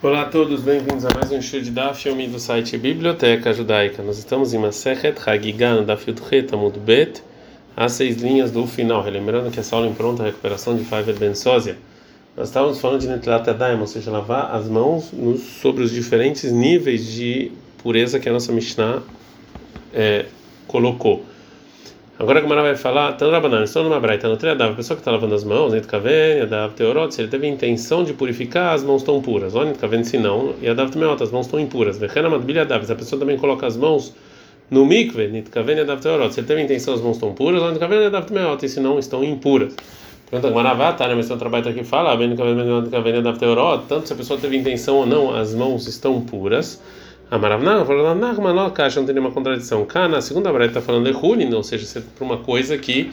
Olá a todos, bem-vindos a mais um show de Daf, filme do site Biblioteca Judaica. Nós estamos em Masechet Hagigan, Daf Yudchet Amud Bet, as seis linhas do final. Relembrando que essa aula em pronta recuperação de Faiver Ben Sósia. Nós estávamos falando de Netilat Adaim, ou seja, lavar as mãos nos, sobre os diferentes níveis de pureza que a nossa Mishnah é, colocou. Agora a Gamara vai falar, Tanrabanan, estou numa braita, no Triadav, a pessoa que está lavando as mãos, Nitkaven, Yadav Teorot, se ele teve intenção de purificar, as mãos estão puras. Ou Nitkaven, se não, Yadav Temeot, as mãos estão impuras. Vechena Madbil Yadav, se a pessoa também coloca as mãos no mikve, Nitkaven, Yadav Teorot, se ele teve intenção, as mãos estão puras, ou Nitkaven, Yadav Temeot, e se não, estão impuras. Pergunta Gamara, tá, né, mas tem um trabalho que fala, Nitkaven, Yadav Teorot, tanto se a pessoa teve intenção ou não, as mãos estão puras. Amaravna, falando não caixa, não tem nenhuma contradição. Cá, na segunda breta está falando de Hulin, ou seja, para uma coisa que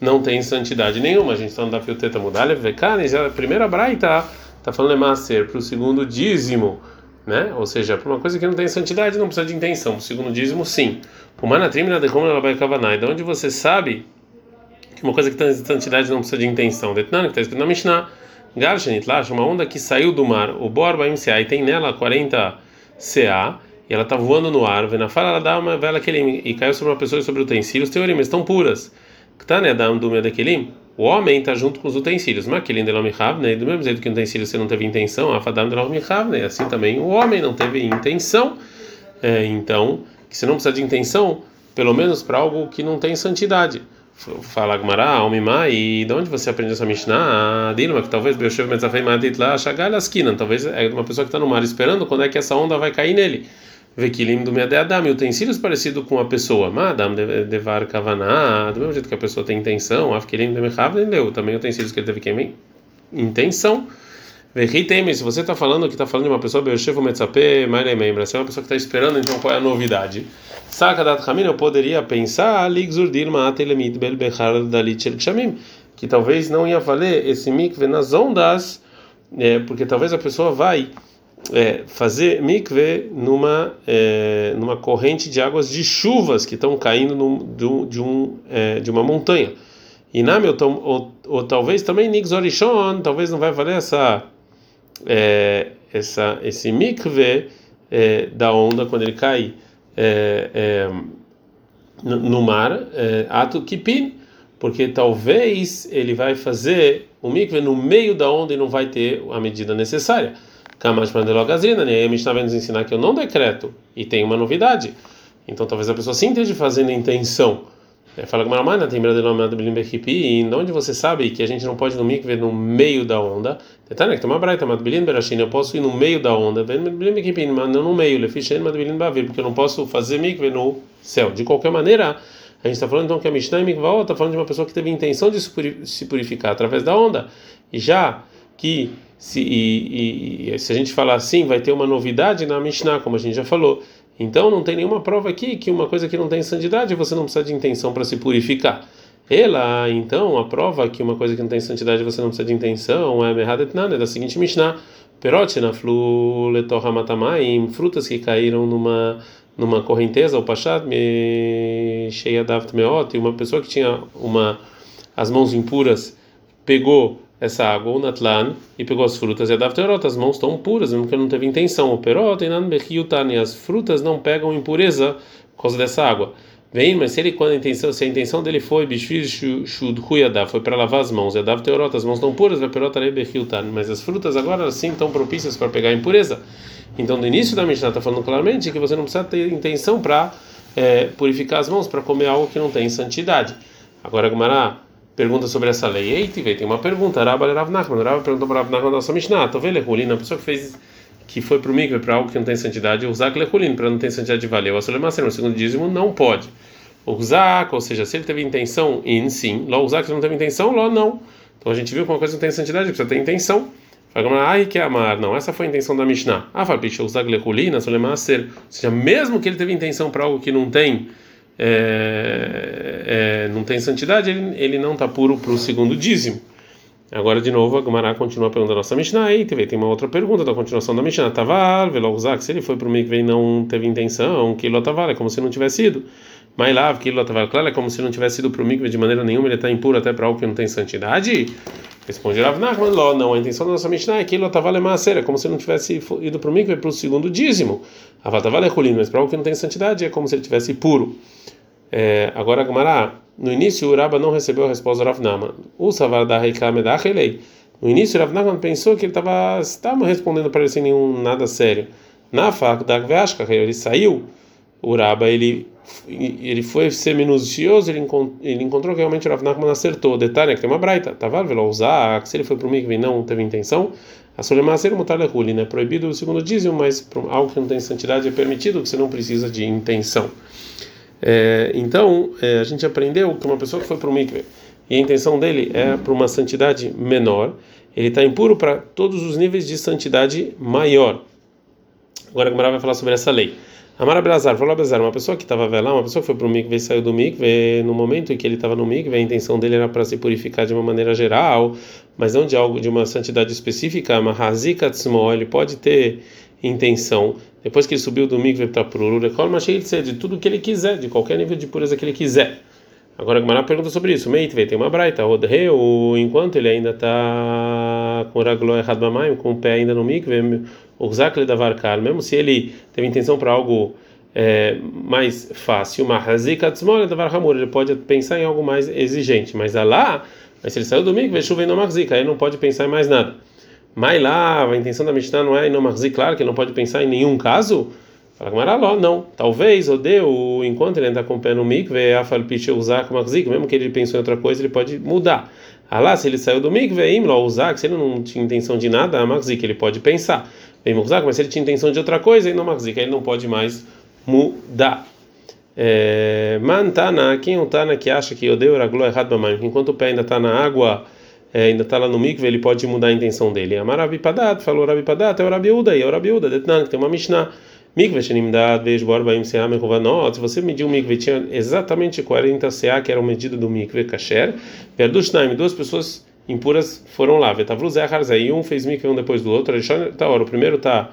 não tem santidade nenhuma. A gente está no da Fioteta Mudalha, Vekane, já a primeira braita está falando de Maser, para o segundo dízimo, né? Ou seja, para uma coisa que não tem santidade, não precisa de intenção. Para o segundo dízimo, sim. O Manatrimina de como ela vai cavanai, de onde você sabe que uma coisa que tem santidade não precisa de intenção. Detnan, que está escrito na Mishnah, Garshenit, lá, uma onda que saiu do mar, o Borba e tem nela 40 CA, e ela está voando no ar, vendo a fala, ela dá uma vela aquele e caiu sobre uma pessoa e sobre utensílios, teorias estão puras. Tá, né, da do daquele, o homem está junto com os utensílios, mas aquele de né, do mesmo jeito que o utensílio você não teve intenção, a fadam de né, assim também o homem não teve intenção, é, então, que você não precisa de intenção, pelo menos para algo que não tem santidade. Fala Gmará, Almimá, e de onde você aprendeu essa Mishnah? Dilma, que talvez Beoshev Metzafei Madit lá, Shagal Askinan, talvez é uma pessoa que está no mar esperando quando é que essa onda vai cair nele. Vekilim do Meadeadam, utensílios parecidos com a pessoa. Madam Devar Kavaná, do mesmo jeito que a pessoa tem intenção, Afkilim de Mehavden deu, também utensílios que ele teve que intenção. Verritem, se você está falando que está falando de uma pessoa, Beoshev Metzape, Mairemembra, se é uma pessoa que está esperando, então qual é a novidade? Saca da eu poderia pensar que talvez não ia valer esse mikve nas ondas, é, porque talvez a pessoa vai é, fazer mikve numa é, numa corrente de águas de chuvas que estão caindo no, de, um é, de uma montanha. E na meu ou, ou talvez também nixorishon, talvez não vai valer essa é, essa esse mikve é, da onda quando ele cai é, é, no mar, é, ato kipin, porque talvez ele vai fazer o mikve no meio da onda e não vai ter a medida necessária. Kamash Mandelogazina, né? A Mishnah vai nos ensinar que eu não decreto e tem uma novidade. Então talvez a pessoa sim esteja fazendo intenção. É, fala com a tem e de onde você sabe que a gente não pode no mikve no meio da onda? Detalhe que tem uma braita, eu posso ir no meio da onda, mas não no meio, porque eu não posso fazer mikve no céu. De qualquer maneira, a gente está falando então que a Mishnah e Mikvaot está falando de uma pessoa que teve intenção de se purificar através da onda. E já que se, e, e, se a gente falar assim, vai ter uma novidade na Mishnah, como a gente já falou. Então não tem nenhuma prova aqui que uma coisa que não tem santidade você não precisa de intenção para se purificar. Ela, então, a prova que uma coisa que não tem santidade você não precisa de intenção é Mehadet é da seguinte Mishnah: Perotina flu letohamatamaim, frutas que caíram numa numa correnteza, o Pachat cheia da meot, e uma pessoa que tinha uma as mãos impuras pegou essa água, o Natlan, e pegou as frutas e a Davterot, as mãos estão puras, mesmo que não teve intenção. O Perot, e as frutas não pegam impureza por causa dessa água. Vem, mas se ele quando a intenção, se a intenção dele foi bishvil shudhuyadav, foi para lavar as mãos, e Davterot, as mãos estão puras, mas as frutas agora sim estão propícias para pegar impureza. Então, no início da Mishnah está falando claramente que você não precisa ter intenção para é, purificar as mãos, para comer algo que não tem santidade. Agora, Gumará pergunta sobre essa lei. Eita, tem uma pergunta. Rabba Rav Nachman. Rav perguntou para Rav Nachman da nossa Mishnah. Vendo Lehulin, a pessoa que fez que foi para o mikve para algo que não tem santidade, usar Lehulin para não ter santidade de valer. O Asolemaser, no segundo dízimo, não pode. Usar, ou seja, se ele teve intenção em sim, lá usar que não teve intenção, lá não. Então a gente viu que uma coisa não tem santidade, precisa ter intenção. Fala, ai que amar. Não, essa foi a intenção da Mishnah. Ah, fala, usar Lehulin, Asolemaser. Ou seja, mesmo que ele teve intenção para algo que não tem é, é, não tem santidade, ele, ele não está puro para o segundo dízimo. Agora, de novo, a Gumará continua perguntando a nossa Mishnah. E tem uma outra pergunta da continuação da Mishnah. Tavar, Velozak, se ele foi para o mikve e não teve intenção, que Tavar, é como se não tivesse ido. Mailav, que Tavar, claro, é como se não tivesse ido para o mikve de maneira nenhuma, ele está impuro até para algo que não tem santidade. Responde Rav Nachman, não, a intenção da nossa Mishnah é que ele estava é como se não tivesse ido para o mikve para o segundo dízimo. Avatavale Hulin, mas para algo que não tem santidade é como se ele tivesse puro. É, agora, Gamará, no início o Rabba não recebeu a resposta do Rav Nachman. O Savar da Reiklamedach Elei. No início, Rav Nachman pensou que ele estava respondendo para ele sem nenhum nada sério. Na faculdade ele saiu. O Rabba ele ele foi ser minucioso, ele, encont ele encontrou que realmente o Rav Nachman acertou. Detalhe é que tem uma braita. Tava velo usar, se ele foi para o mikve não teve intenção, a solemacer mutar lehuli, né? Proibido o segundo dízimo, mas algo que não tem santidade é permitido, que você não precisa de intenção. É, então, é, a gente aprendeu que uma pessoa que foi para o mikve e a intenção dele é para uma santidade menor, ele está impuro para todos os níveis de santidade maior. Agora a Gemara vai falar sobre essa lei. Amar Abelazar, falou Abelazar, uma pessoa que estava lá, uma pessoa que foi para o mikve e saiu do mikve, no momento em que ele estava no mikve, a intenção dele era para se purificar de uma maneira geral, mas não de algo de uma santidade específica, mas ele pode ter intenção, depois que ele subiu do mikve para o Urekol, mas de tudo que ele quiser, de qualquer nível de pureza que ele quiser. Agora a Gemara pergunta sobre isso. Meitve tem uma braita, ou enquanto ele ainda está com o raglo errado com o pé ainda no mikve, o zakle da varkar, mesmo se ele teve intenção para algo é, mais fácil, ele pode pensar em algo mais exigente, mas lá, mas se ele saiu do mikve, chuva não marzika, aí não pode pensar em mais nada. Mas lá, a intenção da Mishnah não é não marzika, claro que ele não pode pensar em nenhum caso. Fala Gamaraló, não. Talvez o deu, enquanto ele ainda com o mikve, falpiche usar com marzik, mesmo que ele pensou em outra coisa, ele pode mudar. Ah lá, se ele saiu do mikve, imlo usar, se ele não tinha intenção de nada, marzik, ele pode pensar. Bem muzak, mas se ele tinha intenção de outra coisa, ele não marzik, ele não pode mais mudar. É, Mantana, quem é o Tana que acha que odeio raglo errado bamaim, enquanto o pé ainda está na água, é, ainda está lá no mikve, ele pode mudar a intenção dele. Amar Rabi Padat, falou Rabi Padat, é o Rabi Uda, e é o Rabi Uda, Detnan, que tem uma Mishnah. Mikve Shenimdad Veishbor Baim Seah Mechovanot, se você mediu o mikve, tinha exatamente 40 CA, que era o medido do mikve kasher, Perdushnaim, duas pessoas impuras foram lá, Vetavlu Zeharzai, um fez mikve um depois do outro, tá, o primeiro está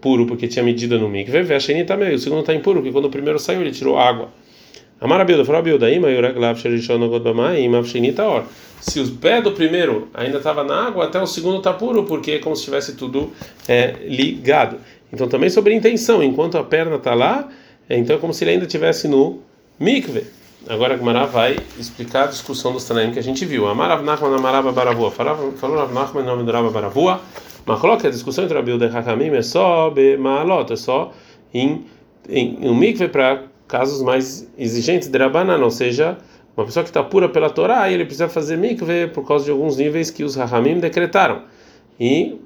puro porque tinha medida no mikve, meio, o segundo está impuro porque quando o primeiro saiu ele tirou água. Amarabilda, falou Abilda, Ima Yuraglav Sherishon Agodbamai, Ima Vesheni Taor. Se o pé do primeiro ainda estava na água, até o segundo está puro, porque é como se tivesse tudo é, ligado. Então também sobre intenção, enquanto a perna está lá, é, então é como se ele ainda estivesse no mikve. Agora a Gemara vai explicar a discussão dos Tanaim que a gente viu. Amarav Nachman Amarava Baravua. Falou Rav Nachman nome do Rava Baravua. Mas a discussão entre Rabiuda e Hakamim é só be Maalot, é só em, em, em um mikve para casos mais exigentes de Rabanan, ou seja, uma pessoa que está pura pela Torá, ele precisa fazer mikve por causa de alguns níveis que os Hakamim decretaram. E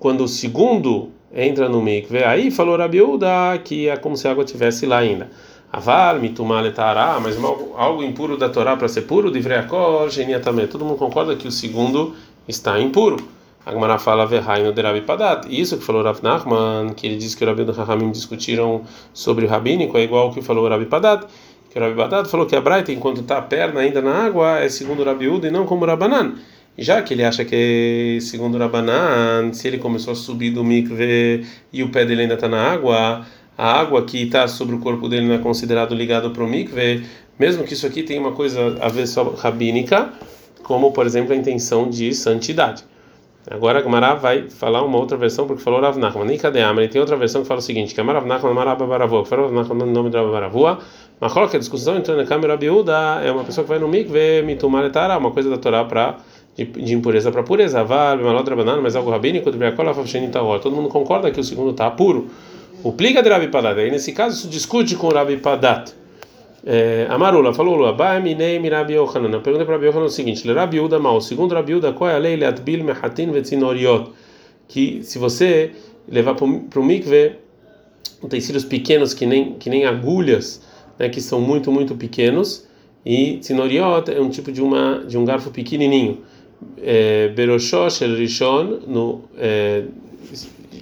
quando o segundo entra no mikve. Aí falou Rabiuda que é como se a água tivesse lá ainda. Aval, mitumale tará, mas algo impuro da Torá para ser puro, divreakor, genia também. Todo mundo concorda que o segundo está impuro. Agmará fala verrai no derabi padat. Isso que falou Rav Nachman, que ele disse que o Rabi e o Rahamim discutiram sobre o rabínico, é igual ao que falou o Rabi Padat. Que o Rabi Padat falou que a Braita, enquanto está a perna ainda na água, é segundo o Rabiuda e não como o Rabanan já que ele acha que, segundo o Rabanan, se ele começou a subir do mikve e o pé dele ainda está na água, a água que está sobre o corpo dele não é considerado ligado para o mikve, mesmo que isso aqui tenha uma coisa a ver só rabínica, como, por exemplo, a intenção de santidade. Agora a Gemara vai falar uma outra versão, porque falou Rav Nachman, nem cadê a Tem outra versão que fala o seguinte, que é Rav Nachman, Maraba Baravua, que falou Rav Nachman no nome de Rav Baravua, mas coloca a discussão entrando na câmera biúda, é uma pessoa que vai no mikve, mitumar etara, uma coisa da Torá para de, de impureza para pureza, mas algo rabínico, todo mundo concorda que o segundo está puro. O plica de Rabi Padat, aí nesse caso isso discute com o Rabi Padat. É, Amarula falou: Lua, minei Rabi Yohanan. Pergunta para Yohanan o seguinte: Rabi Uda mal, segundo Rabi Uda, qual é a lei Leatbil Mehatin Vetzinoriot? Que se você levar para o mikve utensílios pequenos que nem, que nem agulhas, né, que são muito, muito pequenos, e Tzinoriot é um tipo de, uma, de um garfo pequenininho é, Beroshó Shel Rishon, no, é,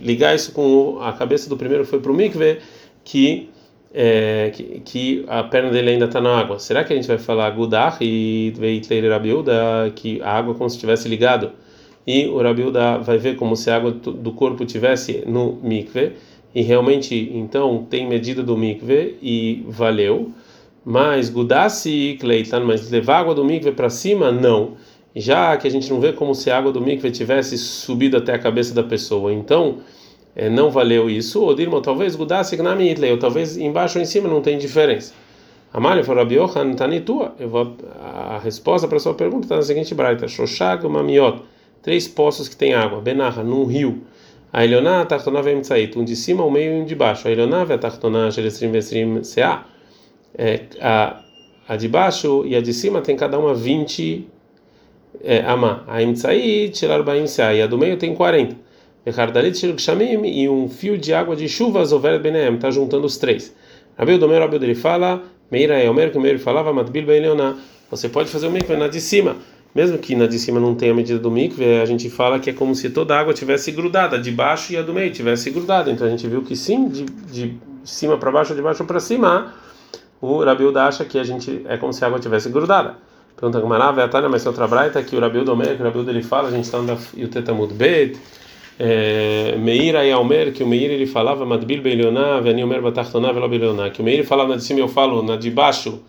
ligar isso com a cabeça do primeiro foi para o mikve, que, é, que, que, a perna dele ainda está na água. Será que a gente vai falar Gudach e Veitleir Rabiuda, que a água como se estivesse ligado? E o Rabiuda vai ver como se a água do corpo tivesse no mikve, e realmente então tem medida do mikve e valeu. Mas Gudassi Kleitan, mas levar água do mikve para cima, não. já que a gente não vê como se a água do mikve tivesse subido até a cabeça da pessoa. Então, é, não valeu isso. Ou Dirma, talvez Gudasse Gnami ou talvez embaixo ou em cima não tem diferença. Amália falou, Rabi Yohan, Tanitua. Vou, a resposta para a sua pergunta está na seguinte braita: Shoshag Mamiot, três poços que tem água, Benarra, num rio. A Elioná, a Tartoná, vem um de cima, o meio e um de baixo. A Elioná, a Tartoná, Gerestrim, Vestrim, Ca. É, a, a de baixo e a de cima tem cada uma 20 é, Amá. A Imtsai, Tirar Baim, Ca. E a do meio tem 40. E um fio de água de chuvas, Over Benem, está juntando os três. Rabi Domer, Rabi ele fala, Meira é Omer, que o Meir falava, Matbil Ben Leoná. Você pode fazer o mikve na de cima. Mesmo que na de cima não tenha a medida do mikve, a gente fala que é como se toda a água tivesse grudada, de baixo e a do meio tivesse grudada. Então a gente viu que sim, de, de cima para baixo, de baixo para cima, o Rabilda acha que a gente é como se a água tivesse grudada. Pergunta Gamará, Tânia, mas outra braita que o Rabilda Omer, que o Rabilda ele fala, a gente está no Yutetamud Bet. É, Meir aí Almer, que o Meir ele falava Madbil Belioná, Veni Omer Batachtoná, Velo que o Meir falava na de cima, eu falo na de baixo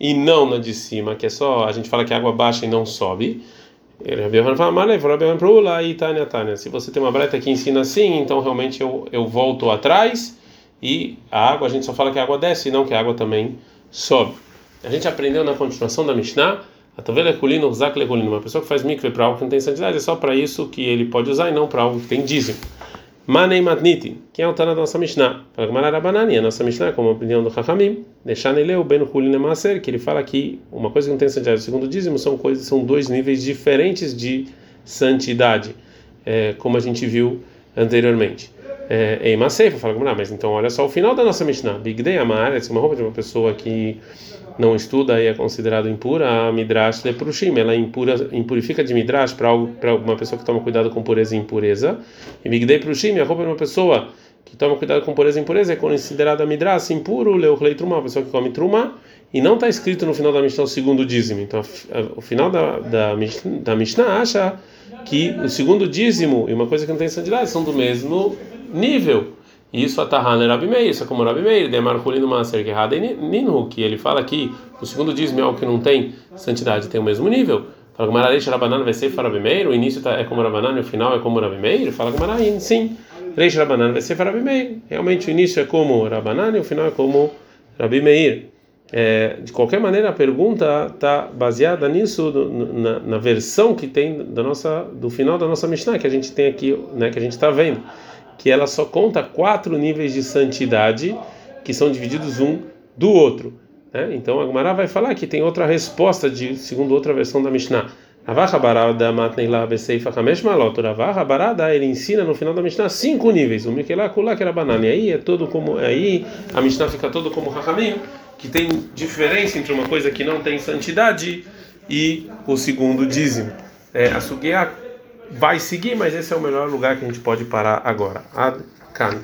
e não na de cima, que é só, a gente fala que a água baixa e não sobe. Se você tem uma breta que ensina assim, então realmente eu, eu volto atrás e a água, a gente só fala que a água desce, e não que a água também sobe. A gente aprendeu na continuação da Mishnah Leculino. Uma pessoa que faz mikve para algo que não tem santidade, é só para isso que ele pode usar e não para algo que tem dízimo. Manei matniti, que é o Tana da nossa Mishnah. Para Gmarara Banani, a nossa Mishnah, como a opinião do Chachamim, deixar nele o Ben Huline Maser, que ele fala que uma coisa que não tem santidade, o segundo dízimo, são coisas, são dois níveis diferentes de santidade, é, como a gente viu anteriormente. É, em Maseifa, fala Gmarara, mas então olha só o final da nossa Mishnah. Big Day Amar, uma roupa de uma pessoa que não estuda e é considerado impura, a midrash leprushim, ela impura, impurifica de midrash para uma pessoa que toma cuidado com pureza e impureza. E migdei prushim, a roupa de uma pessoa que toma cuidado com pureza e impureza é considerada midrash impuro, leuchlei truma, uma pessoa que come truma, e não está escrito no final da Mishnah o segundo dízimo. Então, o final da, da, da Mishnah acha que o segundo dízimo e uma coisa que não tem santidade são do mesmo nível. Isso é Rabi Meir, isso é como Rabi Meir, de Marculino Maser Gerrada Ninhu, que ele fala que o segundo dízimo é algo que não tem santidade, tem o mesmo nível. Fala que Marareish Rabanan vai ser Rabi Meir, o início tá, é como Rabanan e o final é como Rabi Meir. Fala que Marain, sim. Reish Rabanan vai ser Rabi Meir. Realmente o início é como Rabanan e o final é como Rabi Meir. É, de qualquer maneira, a pergunta está baseada nisso, na, na, versão que tem da nossa, do final da nossa Mishnah, que a gente tem aqui, né, que a gente está vendo que ela só conta quatro níveis de santidade que são divididos um do outro. Né? Então a Gemara vai falar que tem outra resposta de segundo outra versão da Mishnah. Ele ensina no final da Mishnah cinco níveis. O Mikelá kulá que era banana. Aí é todo como aí a Mishnah fica todo como Rahamim, que tem diferença entre uma coisa que não tem santidade e o segundo dízimo. É, a Sugiá vai seguir, mas esse é o melhor lugar que a gente pode parar agora. Ad Kan.